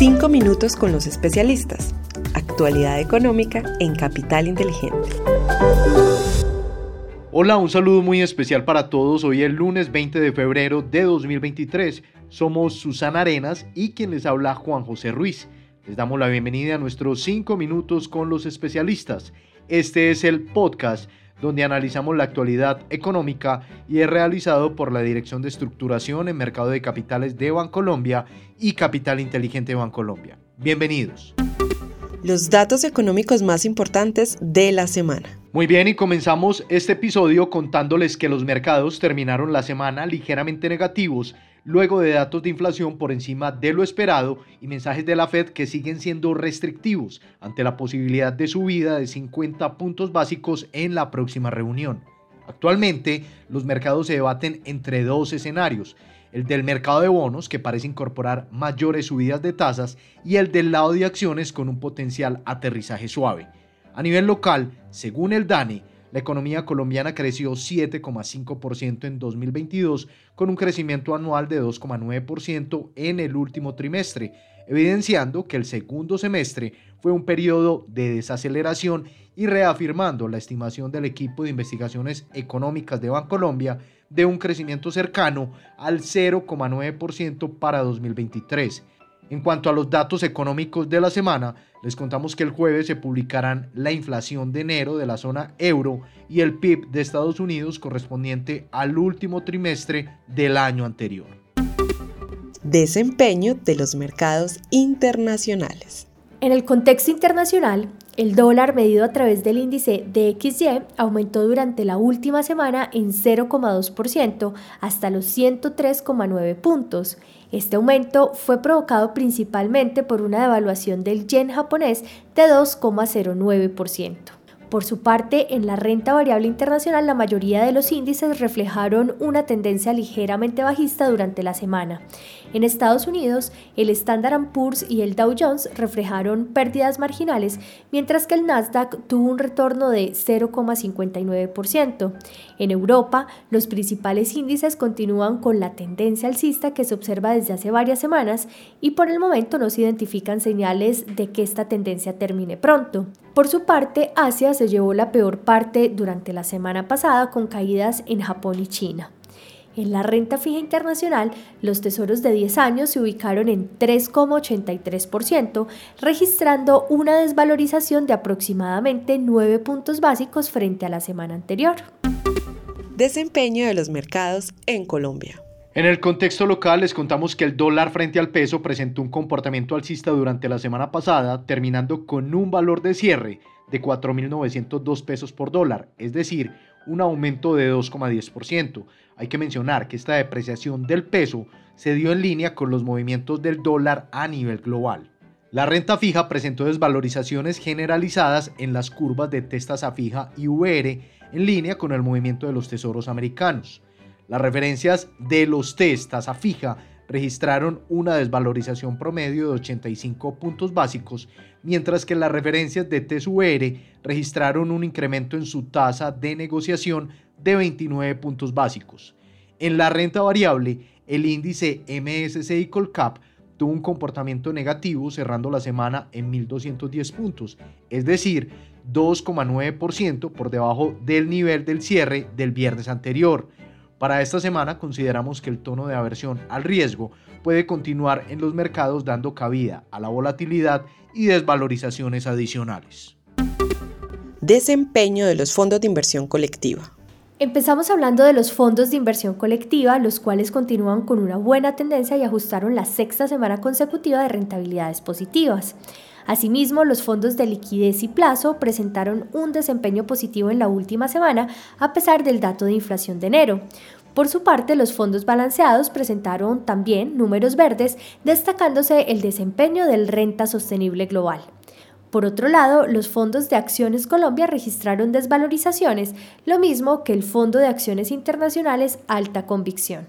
Cinco minutos con los especialistas. Actualidad económica en Capital Inteligente. Hola, un saludo muy especial para todos. Hoy es lunes 20 de febrero de 2023. Somos Susana Arenas y quien les habla Juan José Ruiz. Les damos la bienvenida a nuestros cinco minutos con los especialistas. Este es el podcast donde analizamos la actualidad económica y es realizado por la Dirección de Estructuración en Mercado de Capitales de Bancolombia y Capital Inteligente de Bancolombia. Bienvenidos. Los datos económicos más importantes de la semana. Muy bien, y comenzamos este episodio contándoles que los mercados terminaron la semana ligeramente negativos luego de datos de inflación por encima de lo esperado y mensajes de la Fed que siguen siendo restrictivos ante la posibilidad de subida de 50 puntos básicos en la próxima reunión. Actualmente, los mercados se debaten entre dos escenarios, el del mercado de bonos, que parece incorporar mayores subidas de tasas, y el del lado de acciones con un potencial aterrizaje suave. A nivel local, según el DANE, la economía colombiana creció 7,5% en 2022 con un crecimiento anual de 2,9% en el último trimestre, evidenciando que el segundo semestre fue un periodo de desaceleración y reafirmando la estimación del equipo de investigaciones económicas de Bancolombia de un crecimiento cercano al 0,9% para 2023. En cuanto a los datos económicos de la semana, les contamos que el jueves se publicarán la inflación de enero de la zona euro y el PIB de Estados Unidos correspondiente al último trimestre del año anterior. Desempeño de los mercados internacionales. En el contexto internacional, el dólar medido a través del índice DXY aumentó durante la última semana en 0,2% hasta los 103,9 puntos. Este aumento fue provocado principalmente por una devaluación del yen japonés de 2,09%. Por su parte, en la renta variable internacional la mayoría de los índices reflejaron una tendencia ligeramente bajista durante la semana. En Estados Unidos, el Standard Poor's y el Dow Jones reflejaron pérdidas marginales, mientras que el Nasdaq tuvo un retorno de 0,59%. En Europa, los principales índices continúan con la tendencia alcista que se observa desde hace varias semanas y por el momento no se identifican señales de que esta tendencia termine pronto. Por su parte, Asia se llevó la peor parte durante la semana pasada con caídas en Japón y China. En la renta fija internacional, los tesoros de 10 años se ubicaron en 3,83%, registrando una desvalorización de aproximadamente 9 puntos básicos frente a la semana anterior. Desempeño de los mercados en Colombia. En el contexto local les contamos que el dólar frente al peso presentó un comportamiento alcista durante la semana pasada, terminando con un valor de cierre de 4.902 pesos por dólar, es decir, un aumento de 2,10%. Hay que mencionar que esta depreciación del peso se dio en línea con los movimientos del dólar a nivel global. La renta fija presentó desvalorizaciones generalizadas en las curvas de testa fija y VR en línea con el movimiento de los tesoros americanos. Las referencias de los test tasa fija registraron una desvalorización promedio de 85 puntos básicos, mientras que las referencias de TSUR registraron un incremento en su tasa de negociación de 29 puntos básicos. En la renta variable, el índice MSCI Colcap tuvo un comportamiento negativo cerrando la semana en 1.210 puntos, es decir, 2,9% por debajo del nivel del cierre del viernes anterior. Para esta semana consideramos que el tono de aversión al riesgo puede continuar en los mercados dando cabida a la volatilidad y desvalorizaciones adicionales. Desempeño de los fondos de inversión colectiva. Empezamos hablando de los fondos de inversión colectiva, los cuales continúan con una buena tendencia y ajustaron la sexta semana consecutiva de rentabilidades positivas. Asimismo, los fondos de liquidez y plazo presentaron un desempeño positivo en la última semana a pesar del dato de inflación de enero. Por su parte, los fondos balanceados presentaron también números verdes, destacándose el desempeño del renta sostenible global. Por otro lado, los fondos de acciones Colombia registraron desvalorizaciones, lo mismo que el Fondo de Acciones Internacionales Alta Convicción.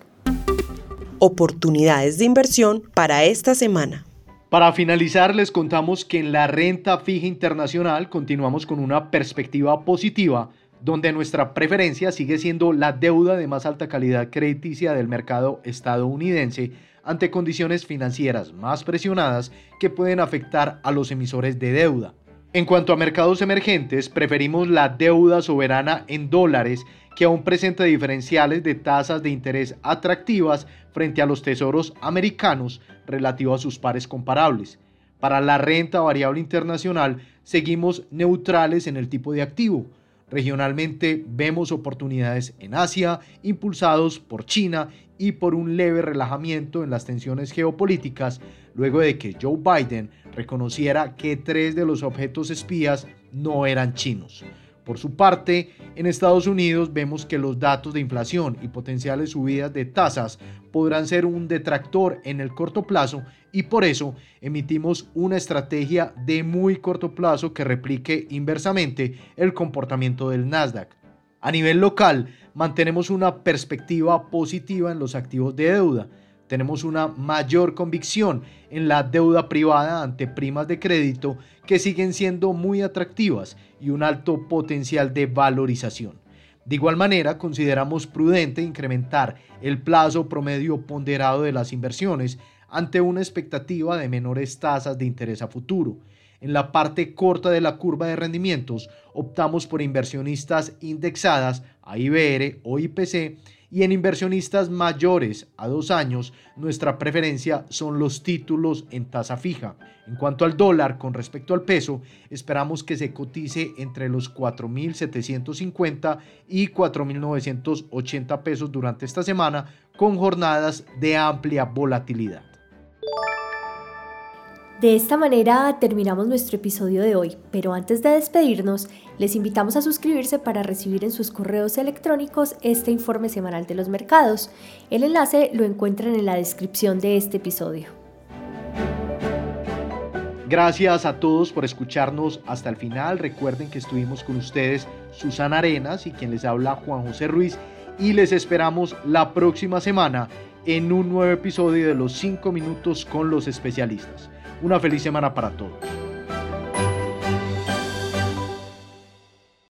Oportunidades de inversión para esta semana. Para finalizar, les contamos que en la renta fija internacional continuamos con una perspectiva positiva, donde nuestra preferencia sigue siendo la deuda de más alta calidad crediticia del mercado estadounidense, ante condiciones financieras más presionadas que pueden afectar a los emisores de deuda. En cuanto a mercados emergentes, preferimos la deuda soberana en dólares que aún presenta diferenciales de tasas de interés atractivas frente a los tesoros americanos relativo a sus pares comparables. Para la renta variable internacional seguimos neutrales en el tipo de activo. Regionalmente vemos oportunidades en Asia impulsados por China y por un leve relajamiento en las tensiones geopolíticas luego de que Joe Biden reconociera que tres de los objetos espías no eran chinos. Por su parte, en Estados Unidos vemos que los datos de inflación y potenciales subidas de tasas podrán ser un detractor en el corto plazo y por eso emitimos una estrategia de muy corto plazo que replique inversamente el comportamiento del Nasdaq. A nivel local, mantenemos una perspectiva positiva en los activos de deuda. Tenemos una mayor convicción en la deuda privada ante primas de crédito que siguen siendo muy atractivas y un alto potencial de valorización. De igual manera, consideramos prudente incrementar el plazo promedio ponderado de las inversiones ante una expectativa de menores tasas de interés a futuro. En la parte corta de la curva de rendimientos optamos por inversionistas indexadas a IBR o IPC y en inversionistas mayores a dos años nuestra preferencia son los títulos en tasa fija. En cuanto al dólar con respecto al peso, esperamos que se cotice entre los 4.750 y 4.980 pesos durante esta semana con jornadas de amplia volatilidad. De esta manera terminamos nuestro episodio de hoy, pero antes de despedirnos, les invitamos a suscribirse para recibir en sus correos electrónicos este informe semanal de los mercados. El enlace lo encuentran en la descripción de este episodio. Gracias a todos por escucharnos hasta el final. Recuerden que estuvimos con ustedes Susana Arenas y quien les habla Juan José Ruiz y les esperamos la próxima semana en un nuevo episodio de los 5 minutos con los especialistas. Una feliz semana para todos.